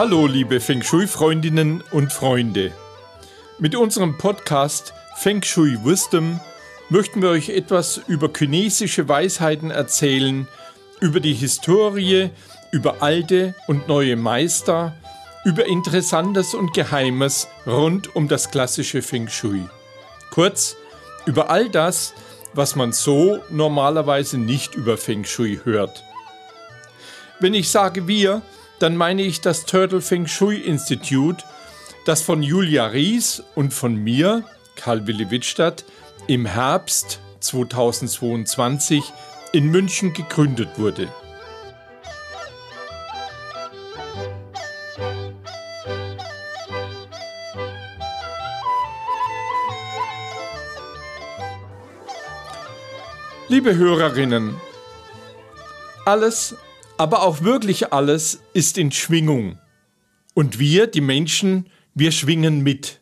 Hallo liebe Feng Shui-Freundinnen und Freunde. Mit unserem Podcast Feng Shui Wisdom möchten wir euch etwas über chinesische Weisheiten erzählen, über die Historie, über alte und neue Meister, über Interessantes und Geheimes rund um das klassische Feng Shui. Kurz, über all das, was man so normalerweise nicht über Feng Shui hört. Wenn ich sage wir, dann meine ich das Turtle Feng Shui Institute, das von Julia Ries und von mir, Karl Willi Wittstadt, im Herbst 2022 in München gegründet wurde. Liebe Hörerinnen, alles, aber auch wirklich alles ist in Schwingung. Und wir, die Menschen, wir schwingen mit.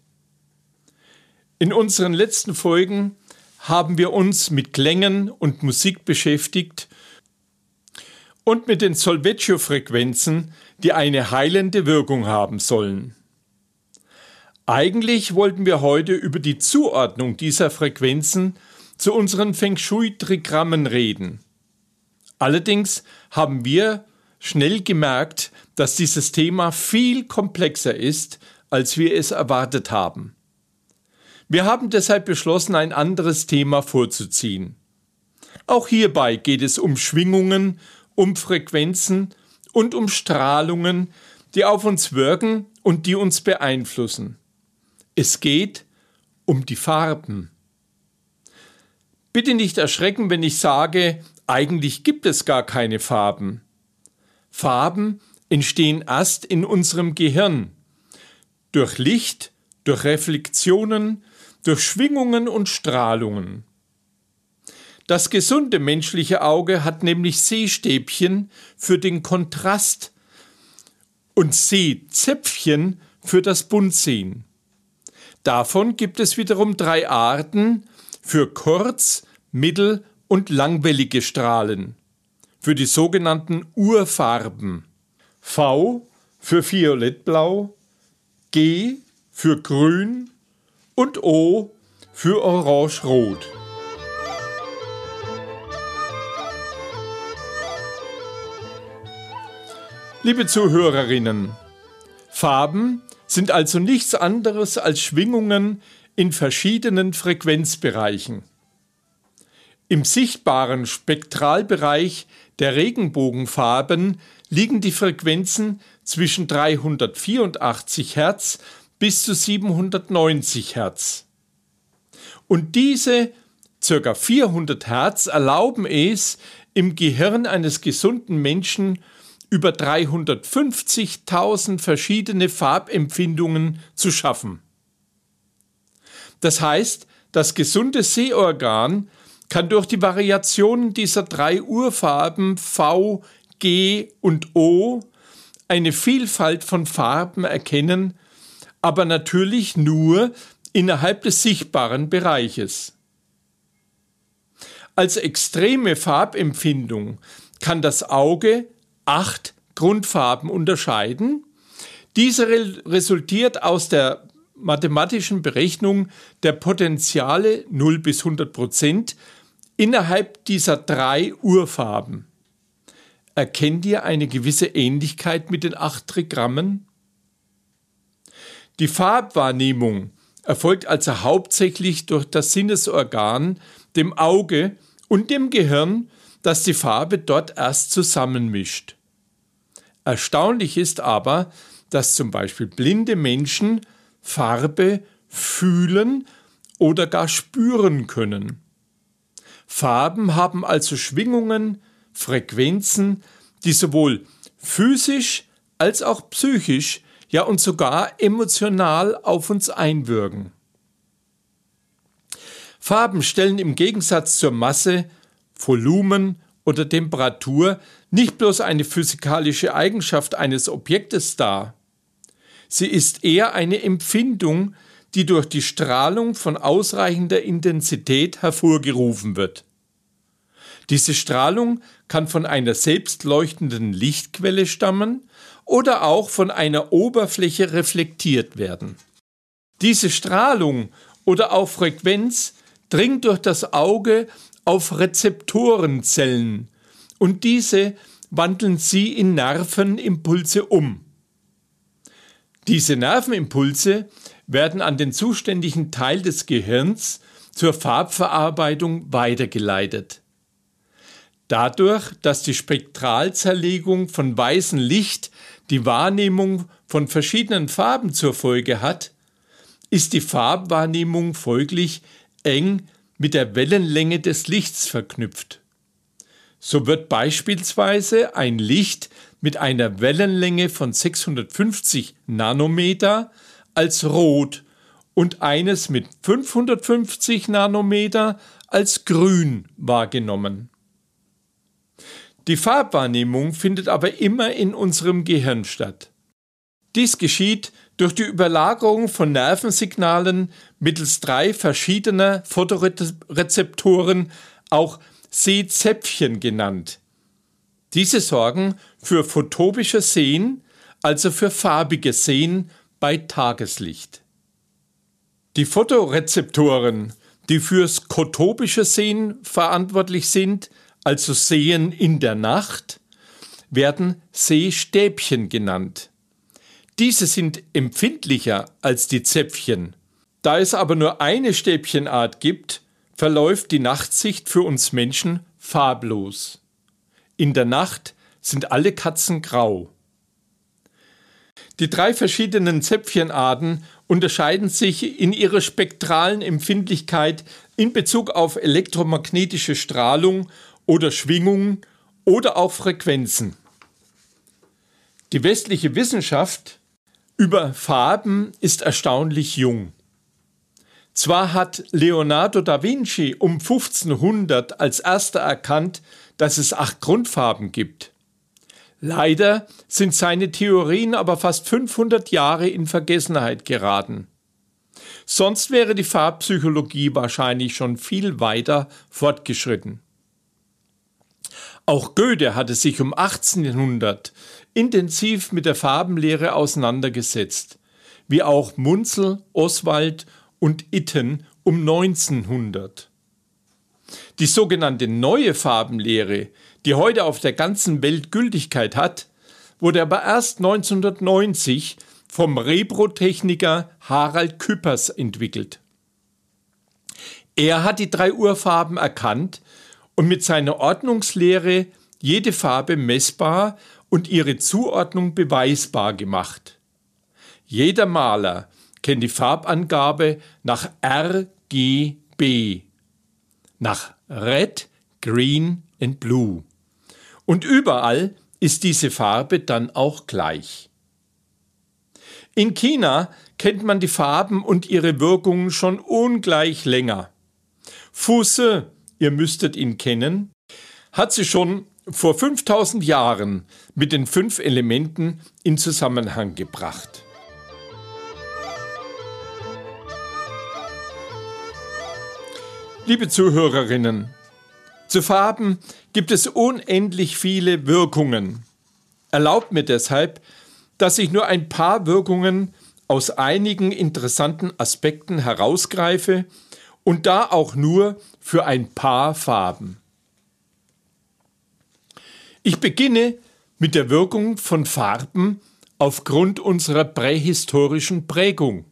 In unseren letzten Folgen haben wir uns mit Klängen und Musik beschäftigt und mit den Solfeggio-Frequenzen, die eine heilende Wirkung haben sollen. Eigentlich wollten wir heute über die Zuordnung dieser Frequenzen zu unseren Feng Shui-Trigrammen reden. Allerdings haben wir schnell gemerkt, dass dieses Thema viel komplexer ist, als wir es erwartet haben. Wir haben deshalb beschlossen, ein anderes Thema vorzuziehen. Auch hierbei geht es um Schwingungen, um Frequenzen und um Strahlungen, die auf uns wirken und die uns beeinflussen. Es geht um die Farben. Bitte nicht erschrecken, wenn ich sage, eigentlich gibt es gar keine Farben. Farben entstehen erst in unserem Gehirn. Durch Licht, durch Reflexionen, durch Schwingungen und Strahlungen. Das gesunde menschliche Auge hat nämlich Sehstäbchen für den Kontrast und Sehzäpfchen für das Buntsehen. Davon gibt es wiederum drei Arten für kurz-, mittel- und langwellige Strahlen, für die sogenannten Urfarben. V für violettblau, G für grün und O für orange-rot. Liebe Zuhörerinnen, Farben sind also nichts anderes als Schwingungen in verschiedenen Frequenzbereichen. Im sichtbaren Spektralbereich der Regenbogenfarben liegen die Frequenzen zwischen 384 Hertz bis zu 790 Hertz. Und diese ca. 400 Hertz erlauben es, im Gehirn eines gesunden Menschen über 350.000 verschiedene Farbempfindungen zu schaffen. Das heißt, das gesunde Sehorgan kann durch die Variationen dieser drei Urfarben V, G und O eine Vielfalt von Farben erkennen, aber natürlich nur innerhalb des sichtbaren Bereiches. Als extreme Farbempfindung kann das Auge acht Grundfarben unterscheiden. Diese resultiert aus der mathematischen Berechnung der Potenziale 0 bis 100 Prozent innerhalb dieser drei Urfarben. Erkennt ihr eine gewisse Ähnlichkeit mit den acht Trigrammen? Die Farbwahrnehmung erfolgt also hauptsächlich durch das Sinnesorgan, dem Auge und dem Gehirn, das die Farbe dort erst zusammenmischt. Erstaunlich ist aber, dass zum Beispiel blinde Menschen Farbe fühlen oder gar spüren können. Farben haben also Schwingungen, Frequenzen, die sowohl physisch als auch psychisch, ja und sogar emotional auf uns einwirken. Farben stellen im Gegensatz zur Masse, Volumen oder Temperatur nicht bloß eine physikalische Eigenschaft eines Objektes dar. Sie ist eher eine Empfindung, die durch die Strahlung von ausreichender Intensität hervorgerufen wird. Diese Strahlung kann von einer selbstleuchtenden Lichtquelle stammen oder auch von einer Oberfläche reflektiert werden. Diese Strahlung oder auch Frequenz dringt durch das Auge auf Rezeptorenzellen und diese wandeln sie in Nervenimpulse um. Diese Nervenimpulse werden an den zuständigen Teil des Gehirns zur Farbverarbeitung weitergeleitet. Dadurch, dass die Spektralzerlegung von weißem Licht die Wahrnehmung von verschiedenen Farben zur Folge hat, ist die Farbwahrnehmung folglich eng mit der Wellenlänge des Lichts verknüpft. So wird beispielsweise ein Licht mit einer Wellenlänge von 650 Nanometer als rot und eines mit 550 Nanometer als grün wahrgenommen. Die Farbwahrnehmung findet aber immer in unserem Gehirn statt. Dies geschieht durch die Überlagerung von Nervensignalen mittels drei verschiedener Photorezeptoren, auch Sehzäpfchen genannt. Diese sorgen für photopisches Sehen, also für farbiges Sehen bei Tageslicht. Die Photorezeptoren, die fürs kotopische Sehen verantwortlich sind, also Sehen in der Nacht, werden Sehstäbchen genannt. Diese sind empfindlicher als die Zäpfchen. Da es aber nur eine Stäbchenart gibt, verläuft die Nachtsicht für uns Menschen farblos. In der Nacht sind alle Katzen grau. Die drei verschiedenen Zäpfchenarten unterscheiden sich in ihrer spektralen Empfindlichkeit in Bezug auf elektromagnetische Strahlung oder Schwingungen oder auch Frequenzen. Die westliche Wissenschaft über Farben ist erstaunlich jung. Zwar hat Leonardo da Vinci um 1500 als erster erkannt, dass es acht Grundfarben gibt. Leider sind seine Theorien aber fast 500 Jahre in Vergessenheit geraten. Sonst wäre die Farbpsychologie wahrscheinlich schon viel weiter fortgeschritten. Auch Goethe hatte sich um 1800 intensiv mit der Farbenlehre auseinandergesetzt, wie auch Munzel, Oswald und Itten um 1900. Die sogenannte neue Farbenlehre, die heute auf der ganzen Welt Gültigkeit hat, wurde aber erst 1990 vom Reprotechniker Harald Küppers entwickelt. Er hat die drei Urfarben erkannt und mit seiner Ordnungslehre jede Farbe messbar und ihre Zuordnung beweisbar gemacht. Jeder Maler kennt die Farbangabe nach RGB, nach Red, Green and Blue. Und überall ist diese Farbe dann auch gleich. In China kennt man die Farben und ihre Wirkungen schon ungleich länger. Fusse, ihr müsstet ihn kennen, hat sie schon vor 5000 Jahren mit den fünf Elementen in Zusammenhang gebracht. Liebe Zuhörerinnen, zu Farben gibt es unendlich viele Wirkungen. Erlaubt mir deshalb, dass ich nur ein paar Wirkungen aus einigen interessanten Aspekten herausgreife und da auch nur für ein paar Farben. Ich beginne mit der Wirkung von Farben aufgrund unserer prähistorischen Prägung.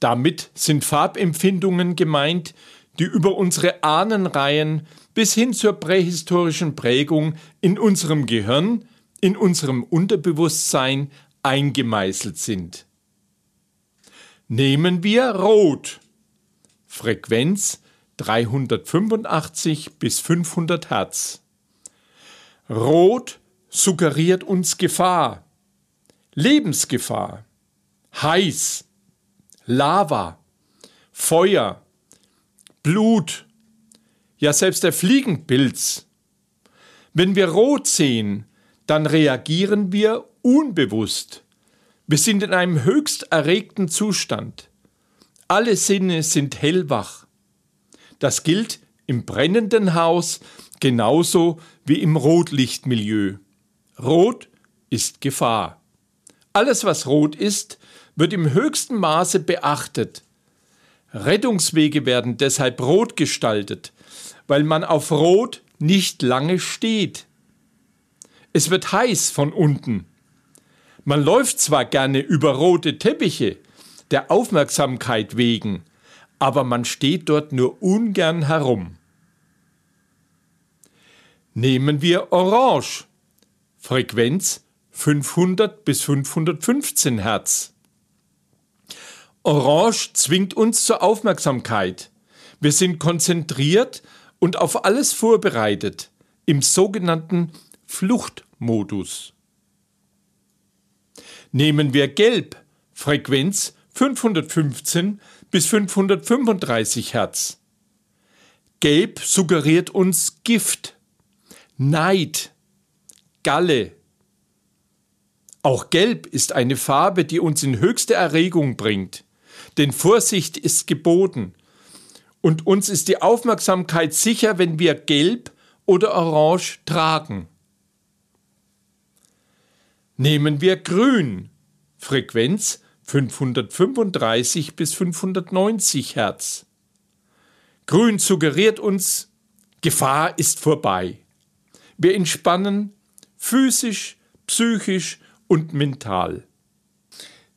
Damit sind Farbempfindungen gemeint, die über unsere Ahnenreihen bis hin zur prähistorischen Prägung in unserem Gehirn, in unserem Unterbewusstsein eingemeißelt sind. Nehmen wir Rot. Frequenz 385 bis 500 Hertz. Rot suggeriert uns Gefahr, Lebensgefahr, heiß, Lava, Feuer, Blut, ja selbst der Fliegenpilz. Wenn wir rot sehen, dann reagieren wir unbewusst. Wir sind in einem höchst erregten Zustand. Alle Sinne sind hellwach. Das gilt im brennenden Haus genauso wie im Rotlichtmilieu. Rot ist Gefahr. Alles, was rot ist, wird im höchsten Maße beachtet. Rettungswege werden deshalb rot gestaltet, weil man auf Rot nicht lange steht. Es wird heiß von unten. Man läuft zwar gerne über rote Teppiche, der Aufmerksamkeit wegen, aber man steht dort nur ungern herum. Nehmen wir Orange. Frequenz 500 bis 515 Hertz. Orange zwingt uns zur Aufmerksamkeit. Wir sind konzentriert und auf alles vorbereitet im sogenannten Fluchtmodus. Nehmen wir Gelb, Frequenz 515 bis 535 Hertz. Gelb suggeriert uns Gift, Neid, Galle. Auch Gelb ist eine Farbe, die uns in höchste Erregung bringt. Denn Vorsicht ist geboten. Und uns ist die Aufmerksamkeit sicher, wenn wir Gelb oder Orange tragen. Nehmen wir Grün, Frequenz 535 bis 590 Hertz. Grün suggeriert uns, Gefahr ist vorbei. Wir entspannen physisch, psychisch und mental.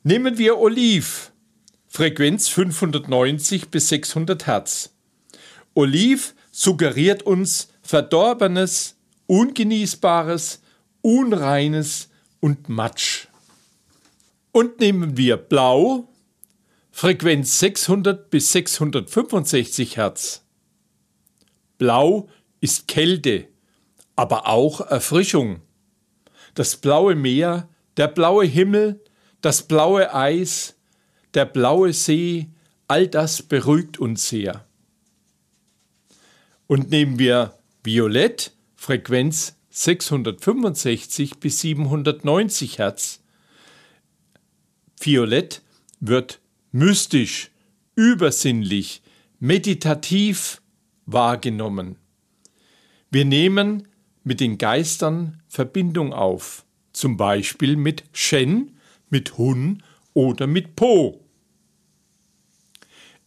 Nehmen wir Oliv, Frequenz 590 bis 600 Hertz. Oliv suggeriert uns Verdorbenes, Ungenießbares, Unreines und Matsch. Und nehmen wir Blau, Frequenz 600 bis 665 Hertz. Blau ist Kälte, aber auch Erfrischung. Das blaue Meer, der blaue Himmel, das blaue Eis, der blaue See, all das beruhigt uns sehr. Und nehmen wir Violett, Frequenz 665 bis 790 Hertz, Violett wird mystisch, übersinnlich, meditativ wahrgenommen. Wir nehmen mit den Geistern Verbindung auf, zum Beispiel mit Shen, mit Hun oder mit Po.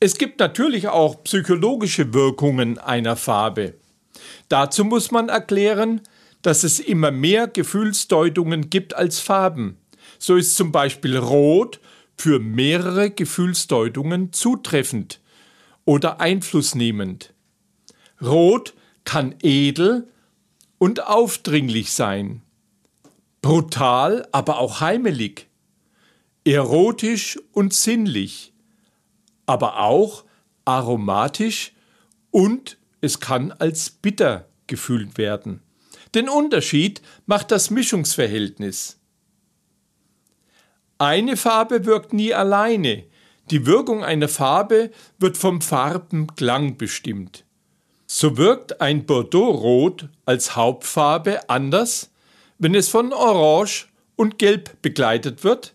Es gibt natürlich auch psychologische Wirkungen einer Farbe. Dazu muss man erklären, dass es immer mehr Gefühlsdeutungen gibt als Farben. So ist zum Beispiel Rot für mehrere Gefühlsdeutungen zutreffend oder einflussnehmend. Rot kann edel und aufdringlich sein, brutal, aber auch heimelig, erotisch und sinnlich, aber auch aromatisch und es kann als bitter gefühlt werden. Den Unterschied macht das Mischungsverhältnis. Eine Farbe wirkt nie alleine. Die Wirkung einer Farbe wird vom Farbenklang bestimmt. So wirkt ein Bordeaux-Rot als Hauptfarbe anders, wenn es von Orange und Gelb begleitet wird,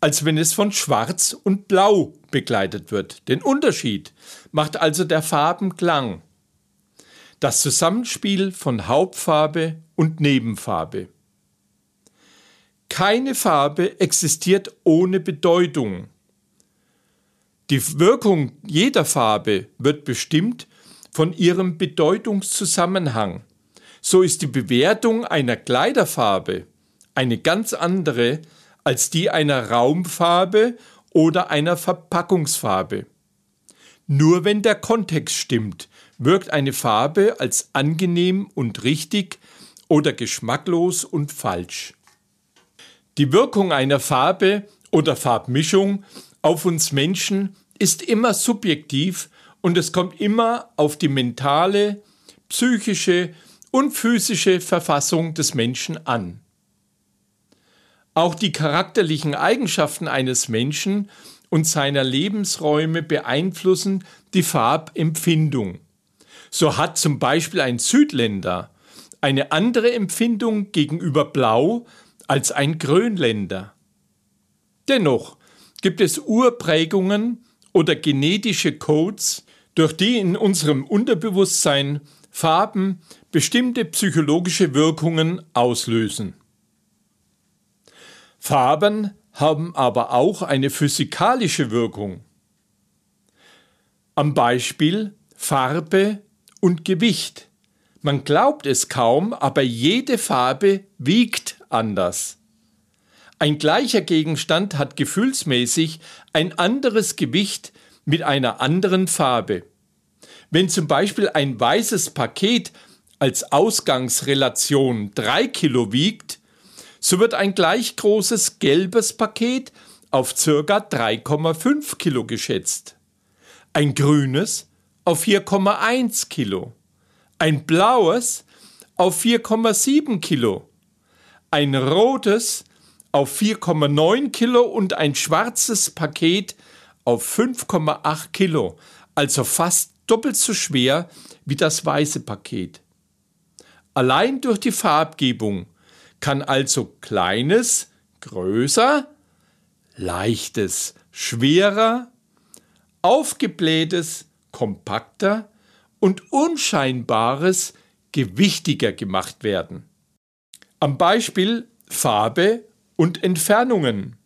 als wenn es von Schwarz und Blau begleitet wird. Den Unterschied macht also der Farbenklang. Das Zusammenspiel von Hauptfarbe und Nebenfarbe. Keine Farbe existiert ohne Bedeutung. Die Wirkung jeder Farbe wird bestimmt von ihrem Bedeutungszusammenhang. So ist die Bewertung einer Kleiderfarbe eine ganz andere als die einer Raumfarbe oder einer Verpackungsfarbe. Nur wenn der Kontext stimmt, wirkt eine Farbe als angenehm und richtig oder geschmacklos und falsch. Die Wirkung einer Farbe oder Farbmischung auf uns Menschen ist immer subjektiv und es kommt immer auf die mentale, psychische und physische Verfassung des Menschen an. Auch die charakterlichen Eigenschaften eines Menschen und seiner Lebensräume beeinflussen die Farbempfindung. So hat zum Beispiel ein Südländer eine andere Empfindung gegenüber Blau als ein Grönländer. Dennoch gibt es Urprägungen oder genetische Codes, durch die in unserem Unterbewusstsein Farben bestimmte psychologische Wirkungen auslösen. Farben haben aber auch eine physikalische Wirkung. Am Beispiel Farbe und Gewicht. Man glaubt es kaum, aber jede Farbe wiegt anders. Ein gleicher Gegenstand hat gefühlsmäßig ein anderes Gewicht mit einer anderen Farbe. Wenn zum Beispiel ein weißes Paket als Ausgangsrelation 3 Kilo wiegt, so wird ein gleich großes gelbes Paket auf ca. 3,5 Kilo geschätzt. Ein grünes auf 4,1 Kilo. Ein blaues auf 4,7 Kilo. Ein rotes auf 4,9 Kilo und ein schwarzes Paket auf 5,8 Kilo, also fast doppelt so schwer wie das weiße Paket. Allein durch die Farbgebung kann also kleines größer, leichtes schwerer, aufgeblähtes kompakter und unscheinbares gewichtiger gemacht werden. Am Beispiel Farbe und Entfernungen.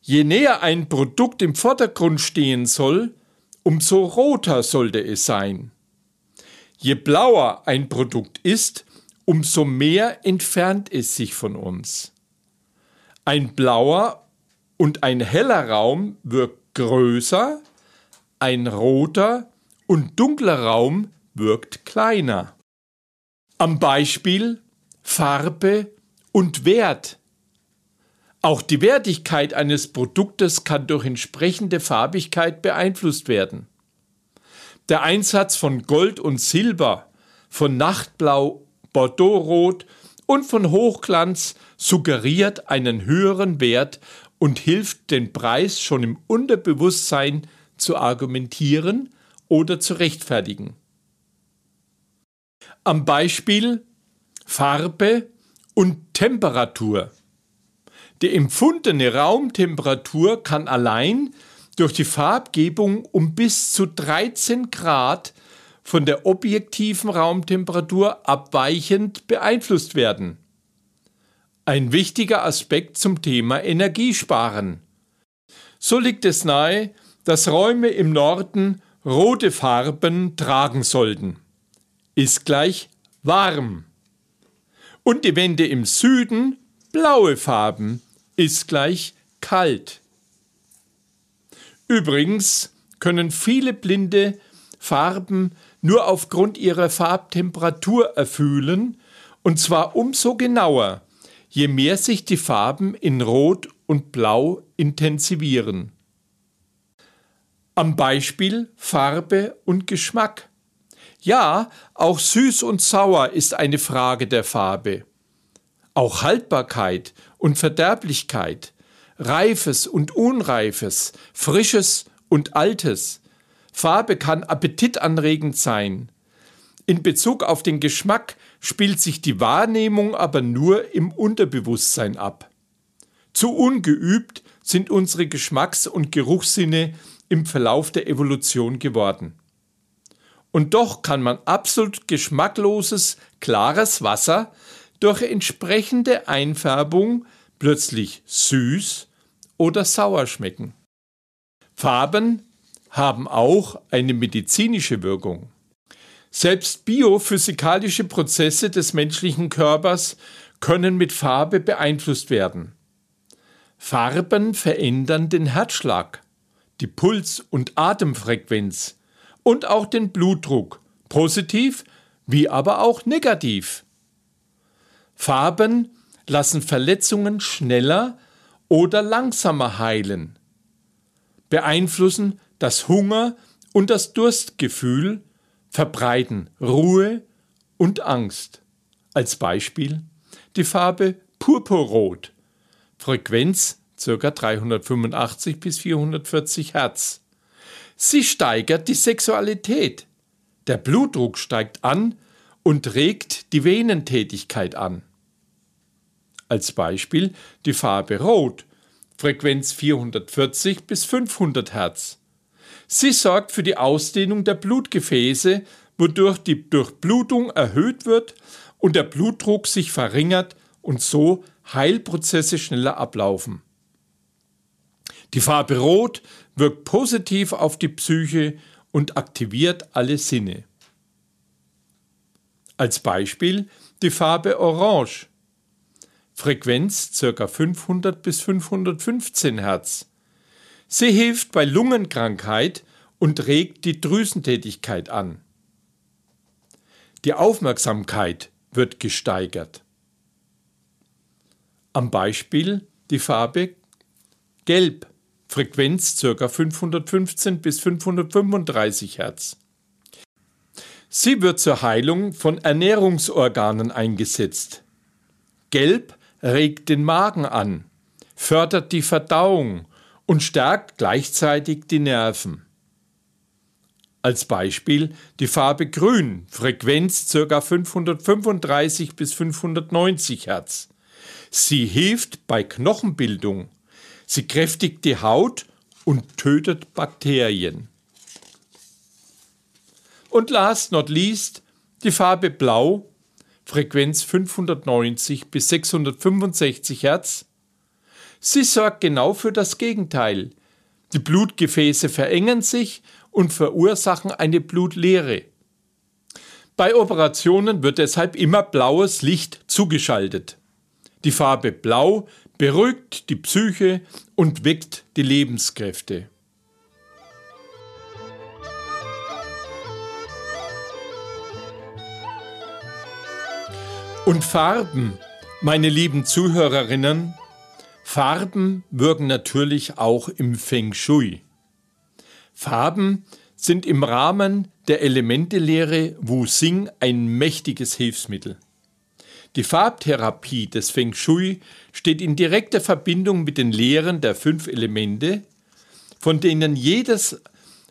Je näher ein Produkt im Vordergrund stehen soll, umso roter sollte es sein. Je blauer ein Produkt ist, umso mehr entfernt es sich von uns. Ein blauer und ein heller Raum wirkt größer, ein roter und dunkler Raum wirkt kleiner. Am Beispiel Farbe und Wert. Auch die Wertigkeit eines Produktes kann durch entsprechende Farbigkeit beeinflusst werden. Der Einsatz von Gold und Silber, von Nachtblau, Bordeauxrot und von Hochglanz suggeriert einen höheren Wert und hilft, den Preis schon im Unterbewusstsein zu argumentieren oder zu rechtfertigen. Am Beispiel Farbe und Temperatur. Die empfundene Raumtemperatur kann allein durch die Farbgebung um bis zu 13 Grad von der objektiven Raumtemperatur abweichend beeinflusst werden. Ein wichtiger Aspekt zum Thema Energiesparen. So liegt es nahe, dass Räume im Norden rote Farben tragen sollten. Ist gleich warm. Und die Wände im Süden blaue Farben ist gleich kalt. Übrigens können viele Blinde Farben nur aufgrund ihrer Farbtemperatur erfühlen, und zwar umso genauer, je mehr sich die Farben in Rot und Blau intensivieren. Am Beispiel Farbe und Geschmack. Ja, auch süß und sauer ist eine Frage der Farbe. Auch Haltbarkeit und Verderblichkeit, Reifes und Unreifes, Frisches und Altes. Farbe kann appetitanregend sein. In Bezug auf den Geschmack spielt sich die Wahrnehmung aber nur im Unterbewusstsein ab. Zu ungeübt sind unsere Geschmacks- und Geruchssinne im Verlauf der Evolution geworden. Und doch kann man absolut geschmackloses, klares Wasser durch entsprechende Einfärbung plötzlich süß oder sauer schmecken. Farben haben auch eine medizinische Wirkung. Selbst biophysikalische Prozesse des menschlichen Körpers können mit Farbe beeinflusst werden. Farben verändern den Herzschlag, die Puls- und Atemfrequenz und auch den Blutdruck, positiv wie aber auch negativ. Farben lassen Verletzungen schneller oder langsamer heilen, beeinflussen das Hunger und das Durstgefühl, verbreiten Ruhe und Angst. Als Beispiel die Farbe Purpurrot, Frequenz ca. 385 bis 440 Hertz. Sie steigert die Sexualität. Der Blutdruck steigt an und regt die Venentätigkeit an. Als Beispiel die Farbe Rot, Frequenz 440 bis 500 Hertz. Sie sorgt für die Ausdehnung der Blutgefäße, wodurch die Durchblutung erhöht wird und der Blutdruck sich verringert und so Heilprozesse schneller ablaufen. Die Farbe Rot wirkt positiv auf die Psyche und aktiviert alle Sinne. Als Beispiel die Farbe Orange. Frequenz ca. 500 bis 515 Hertz. Sie hilft bei Lungenkrankheit und regt die Drüsentätigkeit an. Die Aufmerksamkeit wird gesteigert. Am Beispiel die Farbe Gelb, Frequenz ca. 515 bis 535 Hertz. Sie wird zur Heilung von Ernährungsorganen eingesetzt. Gelb regt den Magen an, fördert die Verdauung und stärkt gleichzeitig die Nerven. Als Beispiel die Farbe Grün, Frequenz ca. 535 bis 590 Hertz. Sie hilft bei Knochenbildung. Sie kräftigt die Haut und tötet Bakterien. Und last not least die Farbe Blau, Frequenz 590 bis 665 Hertz. Sie sorgt genau für das Gegenteil. Die Blutgefäße verengen sich und verursachen eine Blutleere. Bei Operationen wird deshalb immer blaues Licht zugeschaltet. Die Farbe Blau beruhigt die Psyche und weckt die Lebenskräfte. Und Farben, meine lieben Zuhörerinnen, Farben wirken natürlich auch im Feng Shui. Farben sind im Rahmen der Elementelehre Wu Xing ein mächtiges Hilfsmittel. Die Farbtherapie des Feng Shui steht in direkter Verbindung mit den Lehren der fünf Elemente, von denen jedes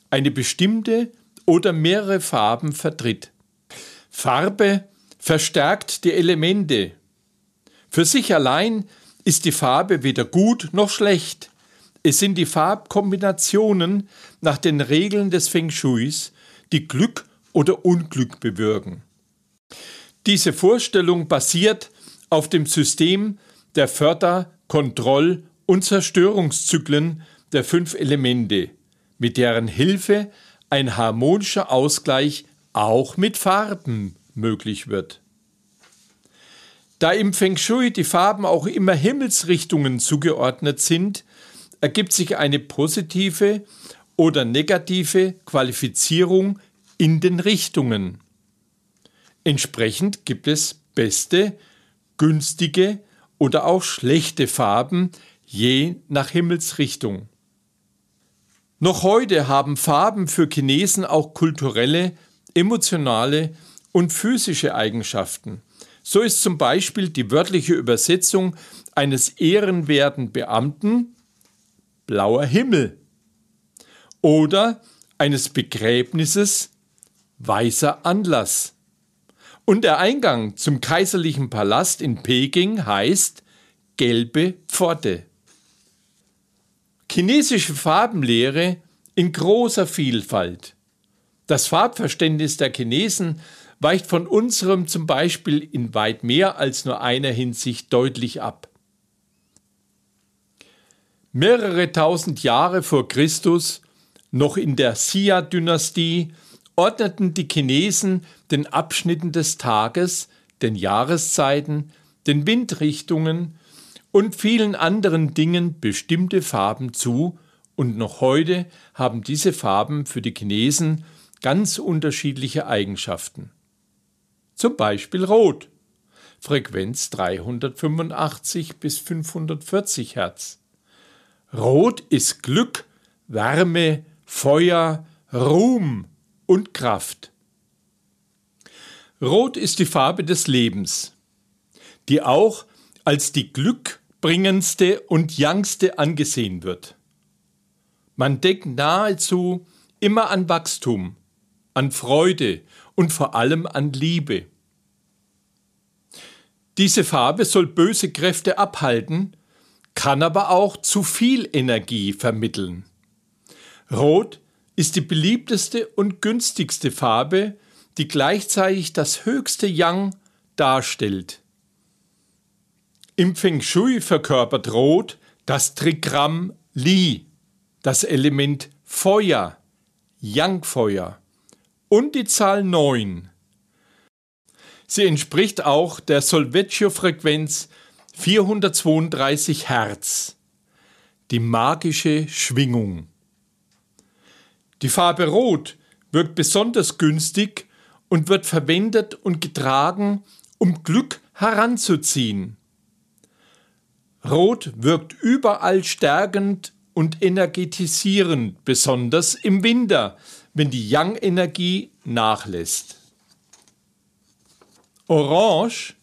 eine bestimmte oder mehrere Farben vertritt. Farbe verstärkt die Elemente. Für sich allein ist die Farbe weder gut noch schlecht. Es sind die Farbkombinationen nach den Regeln des Feng Shuis, die Glück oder Unglück bewirken. Diese Vorstellung basiert auf dem System der Förder-, Kontroll- und Zerstörungszyklen der fünf Elemente, mit deren Hilfe ein harmonischer Ausgleich auch mit Farben möglich wird. Da im Feng Shui die Farben auch immer Himmelsrichtungen zugeordnet sind, ergibt sich eine positive oder negative Qualifizierung in den Richtungen. Entsprechend gibt es beste, günstige oder auch schlechte Farben je nach Himmelsrichtung. Noch heute haben Farben für Chinesen auch kulturelle, emotionale und physische Eigenschaften. So ist zum Beispiel die wörtliche Übersetzung eines ehrenwerten Beamten blauer Himmel oder eines Begräbnisses weißer Anlass. Und der Eingang zum kaiserlichen Palast in Peking heißt gelbe Pforte. Chinesische Farbenlehre in großer Vielfalt. Das Farbverständnis der Chinesen weicht von unserem zum Beispiel in weit mehr als nur einer Hinsicht deutlich ab. Mehrere tausend Jahre vor Christus, noch in der Xia-Dynastie, ordneten die Chinesen den Abschnitten des Tages, den Jahreszeiten, den Windrichtungen und vielen anderen Dingen bestimmte Farben zu, und noch heute haben diese Farben für die Chinesen ganz unterschiedliche Eigenschaften. Zum Beispiel Rot, Frequenz 385 bis 540 Hertz. Rot ist Glück, Wärme, Feuer, Ruhm und Kraft. Rot ist die Farbe des Lebens, die auch als die glückbringendste und youngste angesehen wird. Man denkt nahezu immer an Wachstum, an Freude und vor allem an Liebe. Diese Farbe soll böse Kräfte abhalten, kann aber auch zu viel Energie vermitteln. Rot ist die beliebteste und günstigste Farbe, die gleichzeitig das höchste Yang darstellt. Im Feng Shui verkörpert Rot das Trigramm Li, das Element Feuer, Yang-Feuer und die Zahl 9. Sie entspricht auch der Solvecchio-Frequenz 432 Hertz, die magische Schwingung. Die Farbe Rot wirkt besonders günstig und wird verwendet und getragen, um Glück heranzuziehen. Rot wirkt überall stärkend und energetisierend, besonders im Winter, wenn die Yang-Energie nachlässt. Orange,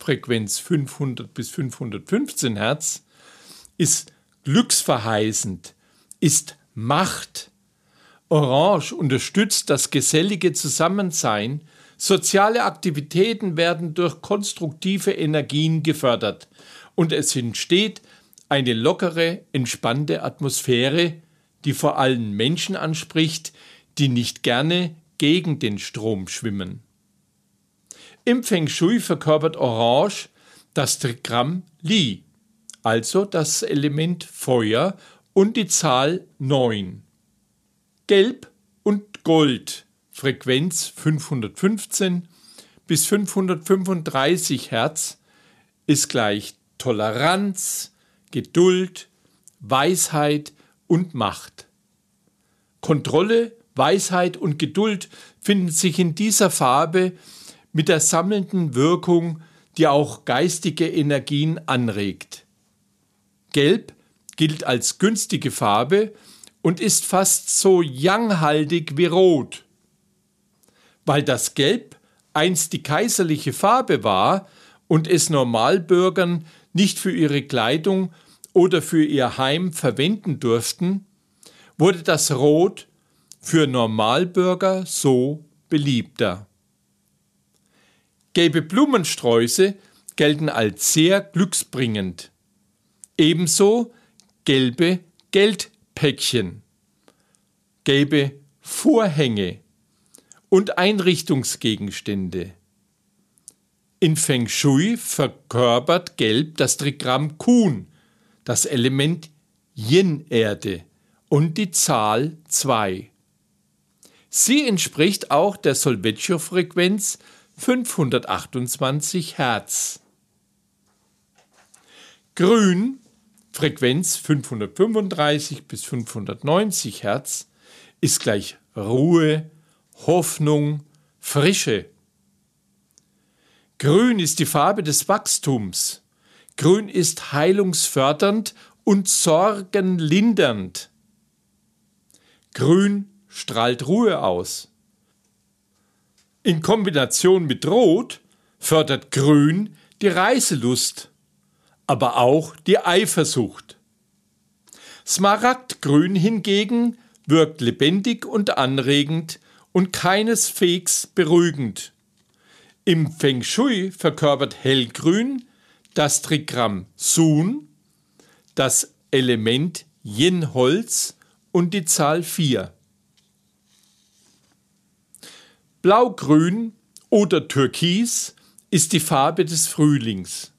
Frequenz 500 bis 515 Hertz, ist glücksverheißend, ist Macht. Orange unterstützt das gesellige Zusammensein, soziale Aktivitäten werden durch konstruktive Energien gefördert und es entsteht eine lockere, entspannte Atmosphäre, die vor allem Menschen anspricht, die nicht gerne gegen den Strom schwimmen. Im Feng Shui verkörpert Orange das Trigramm Li, also das Element Feuer und die Zahl 9. Gelb und Gold, Frequenz 515 bis 535 Hertz, ist gleich Toleranz, Geduld, Weisheit und Macht. Kontrolle, Weisheit und Geduld finden sich in dieser Farbe mit der sammelnden Wirkung, die auch geistige Energien anregt. Gelb gilt als günstige Farbe und ist fast so yanghaltig wie Rot. Weil das Gelb einst die kaiserliche Farbe war und es Normalbürgern nicht für ihre Kleidung oder für ihr Heim verwenden durften, wurde das Rot für Normalbürger so beliebter. Gelbe Blumensträuße gelten als sehr glücksbringend. Ebenso gelbe Geldpäckchen, gelbe Vorhänge und Einrichtungsgegenstände. In Feng Shui verkörpert Gelb das Trigramm Kun, das Element Yin-Erde und die Zahl 2. Sie entspricht auch der Solvecchio-Frequenz 528 Hertz. Grün, Frequenz 535 bis 590 Hertz, ist gleich Ruhe, Hoffnung, Frische. Grün ist die Farbe des Wachstums. Grün ist heilungsfördernd und sorgenlindernd. Grün strahlt Ruhe aus. In Kombination mit Rot fördert Grün die Reiselust, aber auch die Eifersucht. Smaragdgrün hingegen wirkt lebendig und anregend und keineswegs beruhigend. Im Feng Shui verkörpert Hellgrün das Trigramm Sun, das Element Yin-Holz und die Zahl 4. Blaugrün oder Türkis ist die Farbe des Frühlings.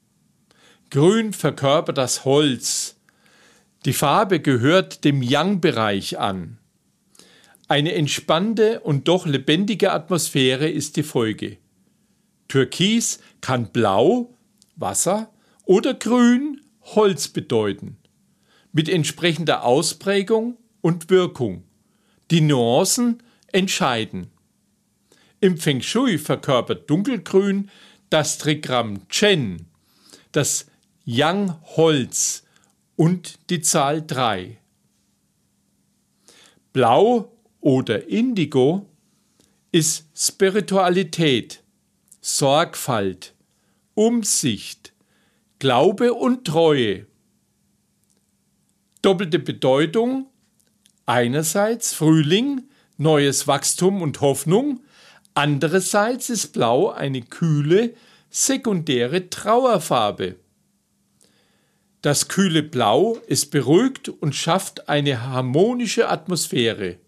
Grün verkörpert das Holz. Die Farbe gehört dem Yang-Bereich an. Eine entspannte und doch lebendige Atmosphäre ist die Folge. Türkis kann blau, Wasser oder grün, Holz bedeuten, mit entsprechender Ausprägung und Wirkung. Die Nuancen entscheiden. Im Feng Shui verkörpert Dunkelgrün das Trigramm Chen, das Yang-Holz und die Zahl 3. Blau oder Indigo ist Spiritualität, Sorgfalt, Umsicht, Glaube und Treue. Doppelte Bedeutung einerseits Frühling, neues Wachstum und Hoffnung, Andererseits ist Blau eine kühle, sekundäre Trauerfarbe. Das kühle Blau ist beruhigt und schafft eine harmonische Atmosphäre.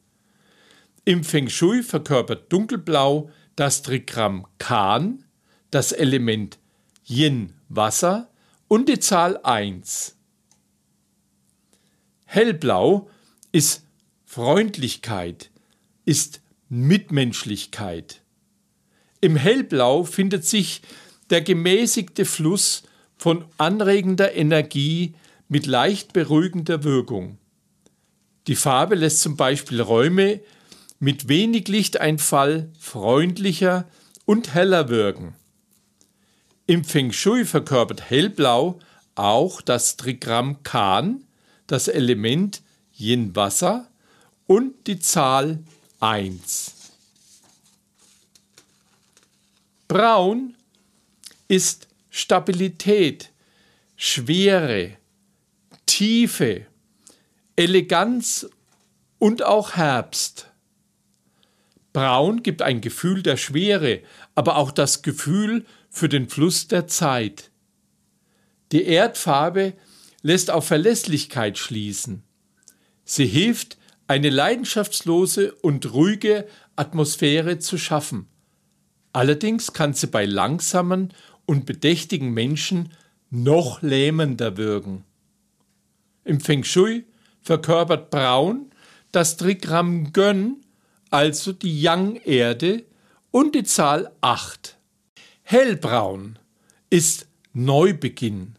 Im Feng Shui verkörpert Dunkelblau das Trigramm Kan, das Element Yin Wasser und die Zahl 1. Hellblau ist Freundlichkeit, ist Mitmenschlichkeit. Im Hellblau findet sich der gemäßigte Fluss von anregender Energie mit leicht beruhigender Wirkung. Die Farbe lässt zum Beispiel Räume mit wenig Lichteinfall freundlicher und heller wirken. Im Feng Shui verkörpert Hellblau auch das Trigramm Kan, das Element Yin Wasser und die Zahl 1. Braun ist Stabilität, Schwere, Tiefe, Eleganz und auch Herbst. Braun gibt ein Gefühl der Schwere, aber auch das Gefühl für den Fluss der Zeit. Die Erdfarbe lässt auf Verlässlichkeit schließen. Sie hilft, eine leidenschaftslose und ruhige Atmosphäre zu schaffen. Allerdings kann sie bei langsamen und bedächtigen Menschen noch lähmender wirken. Im Feng Shui verkörpert Braun das Trigramm Gön, also die Yang-Erde, und die Zahl 8. Hellbraun ist Neubeginn.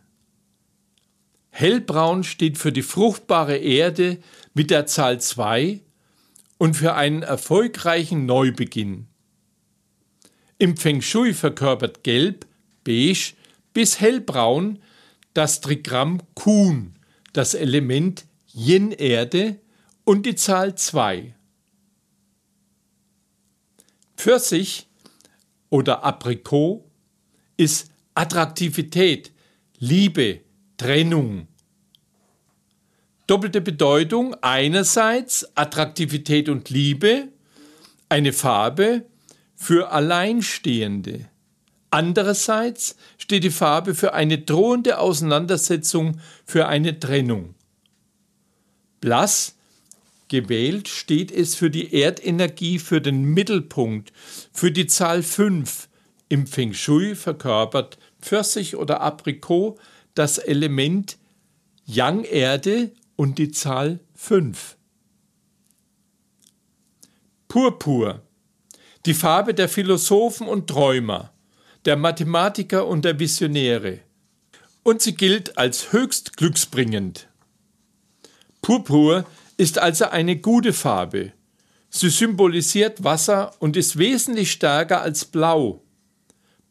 Hellbraun steht für die fruchtbare Erde mit der Zahl 2 und für einen erfolgreichen Neubeginn. Im Feng Shui verkörpert Gelb, Beige bis Hellbraun das Trigramm Kuhn, das Element Yin-Erde und die Zahl 2. Pfirsich oder Aprikot ist Attraktivität, Liebe, Trennung. Doppelte Bedeutung einerseits Attraktivität und Liebe, eine Farbe für Alleinstehende. Andererseits steht die Farbe für eine drohende Auseinandersetzung, für eine Trennung. Blass gewählt steht es für die Erdenergie, für den Mittelpunkt, für die Zahl 5. Im Feng Shui verkörpert Pfirsich oder Aprikot das Element Yang-Erde und die Zahl 5. Purpur, die Farbe der Philosophen und Träumer der Mathematiker und der Visionäre. Und sie gilt als höchst glücksbringend. Purpur ist also eine gute Farbe. Sie symbolisiert Wasser und ist wesentlich stärker als Blau.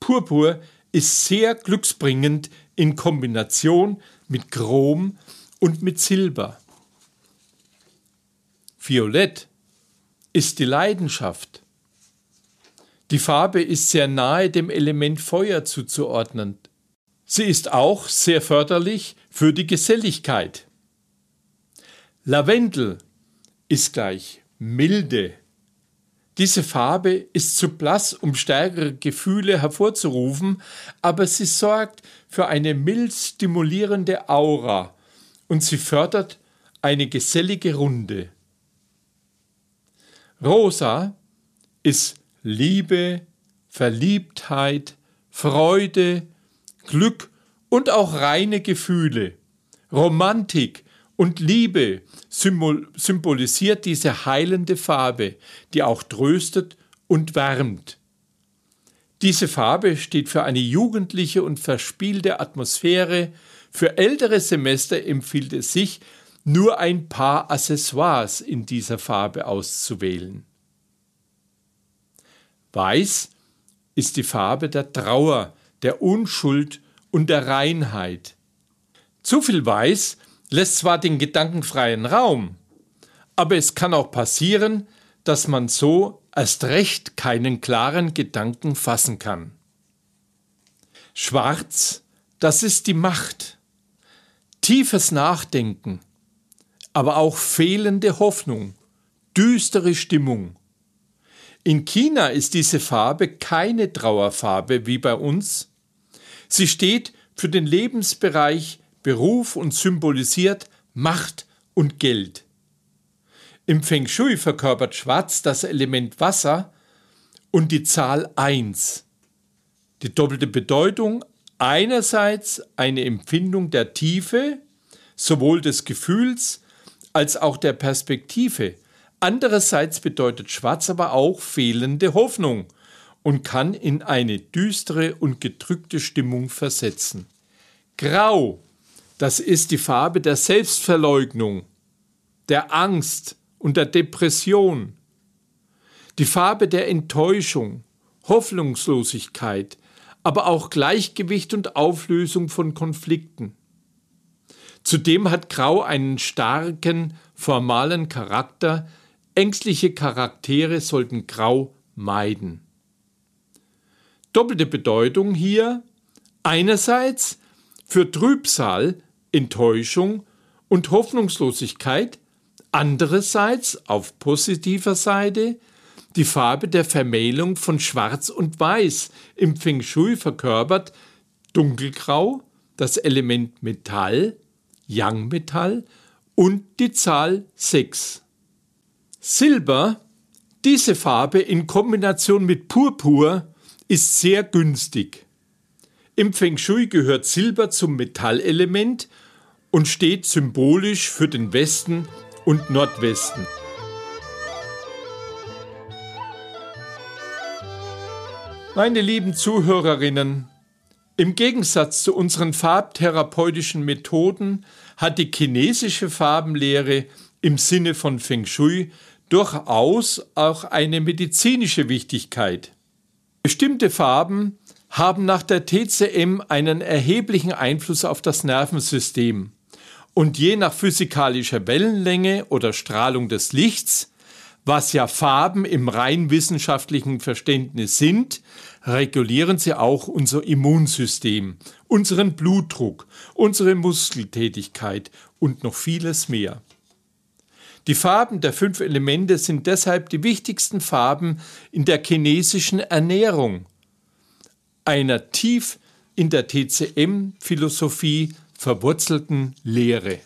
Purpur ist sehr glücksbringend in Kombination mit Chrom und mit Silber. Violett ist die Leidenschaft. Die Farbe ist sehr nahe dem Element Feuer zuzuordnen. Sie ist auch sehr förderlich für die Geselligkeit. Lavendel ist gleich milde. Diese Farbe ist zu blass, um stärkere Gefühle hervorzurufen, aber sie sorgt für eine mild stimulierende Aura und sie fördert eine gesellige Runde. Rosa ist Liebe, Verliebtheit, Freude, Glück und auch reine Gefühle. Romantik und Liebe symbolisiert diese heilende Farbe, die auch tröstet und wärmt. Diese Farbe steht für eine jugendliche und verspielte Atmosphäre. Für ältere Semester empfiehlt es sich, nur ein paar Accessoires in dieser Farbe auszuwählen. Weiß ist die Farbe der Trauer, der Unschuld und der Reinheit. Zu viel Weiß lässt zwar den gedankenfreien Raum, aber es kann auch passieren, dass man so erst recht keinen klaren Gedanken fassen kann. Schwarz, das ist die Macht, tiefes Nachdenken, aber auch fehlende Hoffnung, düstere Stimmung. In China ist diese Farbe keine Trauerfarbe wie bei uns. Sie steht für den Lebensbereich Beruf und symbolisiert Macht und Geld. Im Feng Shui verkörpert Schwarz das Element Wasser und die Zahl 1. Die doppelte Bedeutung einerseits eine Empfindung der Tiefe, sowohl des Gefühls als auch der Perspektive. Andererseits bedeutet Schwarz aber auch fehlende Hoffnung und kann in eine düstere und gedrückte Stimmung versetzen. Grau, das ist die Farbe der Selbstverleugnung, der Angst und der Depression, die Farbe der Enttäuschung, Hoffnungslosigkeit, aber auch Gleichgewicht und Auflösung von Konflikten. Zudem hat Grau einen starken, formalen Charakter, ängstliche Charaktere sollten Grau meiden. Doppelte Bedeutung hier einerseits für Trübsal, Enttäuschung und Hoffnungslosigkeit, andererseits auf positiver Seite die Farbe der Vermählung von Schwarz und Weiß im Feng Shui verkörpert dunkelgrau, das Element Metall, Yang-Metall und die Zahl 6. Silber, diese Farbe in Kombination mit Purpur, ist sehr günstig. Im Feng Shui gehört Silber zum Metallelement und steht symbolisch für den Westen und Nordwesten. Meine lieben Zuhörerinnen, im Gegensatz zu unseren farbtherapeutischen Methoden hat die chinesische Farbenlehre im Sinne von Feng Shui durchaus auch eine medizinische Wichtigkeit. Bestimmte Farben haben nach der TCM einen erheblichen Einfluss auf das Nervensystem und je nach physikalischer Wellenlänge oder Strahlung des Lichts was ja Farben im rein wissenschaftlichen Verständnis sind, regulieren sie auch unser Immunsystem, unseren Blutdruck, unsere Muskeltätigkeit und noch vieles mehr. Die Farben der fünf Elemente sind deshalb die wichtigsten Farben in der chinesischen Ernährung, einer tief in der TCM-Philosophie verwurzelten Lehre.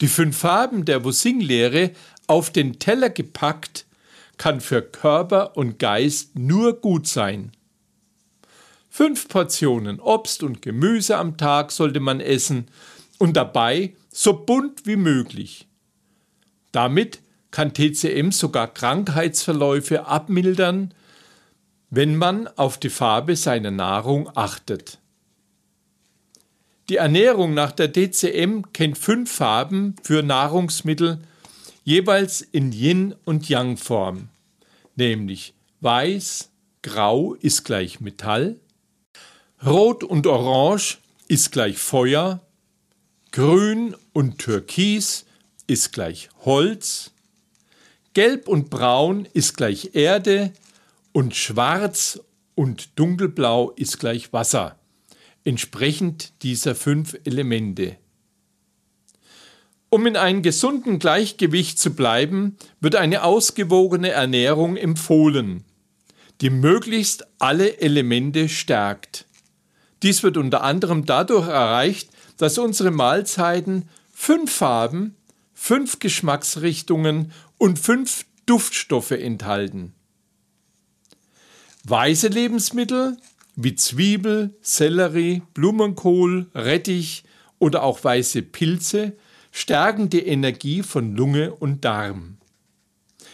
Die fünf Farben der Wusing-Lehre auf den Teller gepackt, kann für Körper und Geist nur gut sein. Fünf Portionen Obst und Gemüse am Tag sollte man essen und dabei so bunt wie möglich. Damit kann TCM sogar Krankheitsverläufe abmildern, wenn man auf die Farbe seiner Nahrung achtet. Die Ernährung nach der DCM kennt fünf Farben für Nahrungsmittel jeweils in Yin und Yang Form, nämlich Weiß, Grau ist gleich Metall, Rot und Orange ist gleich Feuer, Grün und Türkis ist gleich Holz, Gelb und Braun ist gleich Erde und Schwarz und Dunkelblau ist gleich Wasser, entsprechend dieser fünf Elemente. Um in einem gesunden Gleichgewicht zu bleiben, wird eine ausgewogene Ernährung empfohlen, die möglichst alle Elemente stärkt. Dies wird unter anderem dadurch erreicht, dass unsere Mahlzeiten fünf Farben, fünf Geschmacksrichtungen und fünf Duftstoffe enthalten. Weiße Lebensmittel wie Zwiebel, Sellerie, Blumenkohl, Rettich oder auch weiße Pilze stärken die Energie von Lunge und Darm.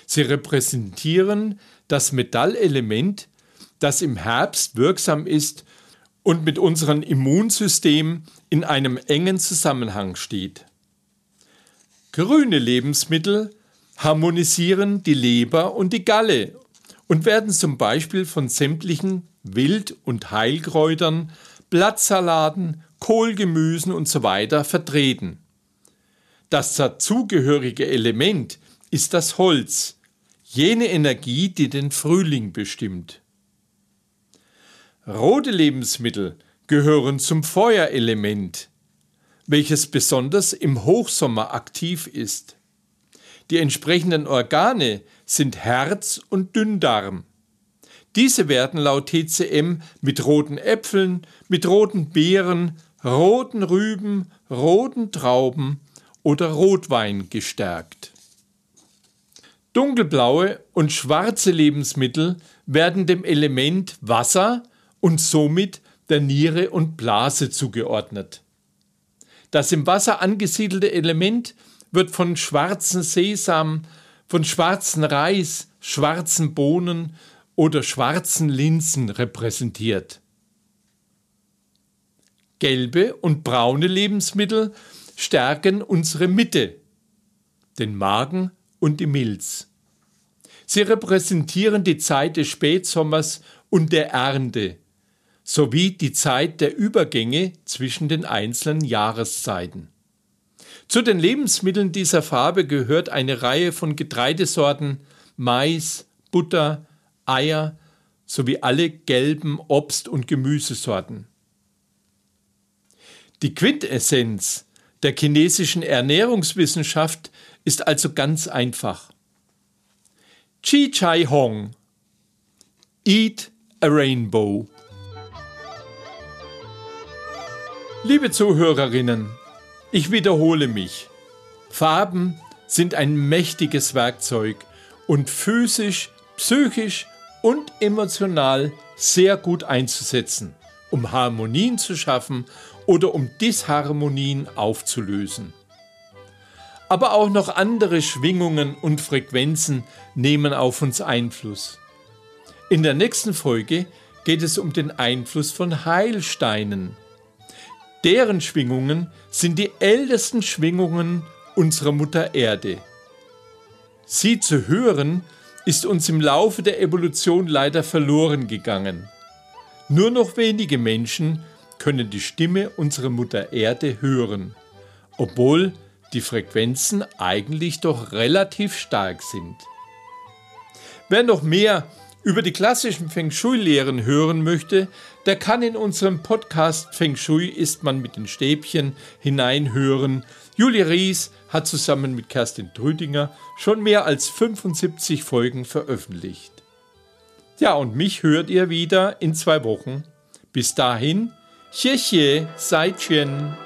Sie repräsentieren das Metallelement, das im Herbst wirksam ist und mit unserem Immunsystem in einem engen Zusammenhang steht. Grüne Lebensmittel harmonisieren die Leber und die Galle und werden zum Beispiel von sämtlichen Wild- und Heilkräutern, Blattsalaten, Kohlgemüsen usw. So vertreten. Das dazugehörige Element ist das Holz, jene Energie, die den Frühling bestimmt. Rote Lebensmittel gehören zum Feuerelement, welches besonders im Hochsommer aktiv ist. Die entsprechenden Organe sind Herz und Dünndarm. Diese werden laut TCM mit roten Äpfeln, mit roten Beeren, roten Rüben, roten Trauben oder Rotwein gestärkt. Dunkelblaue und schwarze Lebensmittel werden dem Element Wasser und somit der Niere und Blase zugeordnet. Das im Wasser angesiedelte Element wird von schwarzen Sesam, von schwarzen Reis, schwarzen Bohnen oder schwarzen Linsen repräsentiert. Gelbe und braune Lebensmittel stärken unsere Mitte, den Magen und die Milz. Sie repräsentieren die Zeit des Spätsommers und der Ernte sowie die Zeit der Übergänge zwischen den einzelnen Jahreszeiten. Zu den Lebensmitteln dieser Farbe gehört eine Reihe von Getreidesorten, Mais, Butter, Eier sowie alle gelben Obst- und Gemüsesorten. Die Quintessenz der chinesischen Ernährungswissenschaft ist also ganz einfach. Chi Chai Hong Eat a Rainbow Liebe Zuhörerinnen, ich wiederhole mich. Farben sind ein mächtiges Werkzeug und physisch, psychisch und emotional sehr gut einzusetzen, um Harmonien zu schaffen oder um Disharmonien aufzulösen. Aber auch noch andere Schwingungen und Frequenzen nehmen auf uns Einfluss. In der nächsten Folge geht es um den Einfluss von Heilsteinen. Deren Schwingungen sind die ältesten Schwingungen unserer Mutter Erde. Sie zu hören, ist uns im Laufe der Evolution leider verloren gegangen. Nur noch wenige Menschen können die Stimme unserer Mutter Erde hören, obwohl die Frequenzen eigentlich doch relativ stark sind. Wer noch mehr über die klassischen Feng Shui-Lehren hören möchte, der kann in unserem Podcast Feng Shui ist man mit den Stäbchen hineinhören. Julie Ries hat zusammen mit Kerstin Trüdinger schon mehr als 75 Folgen veröffentlicht. Ja, und mich hört ihr wieder in zwei Wochen. Bis dahin, 谢谢，再见。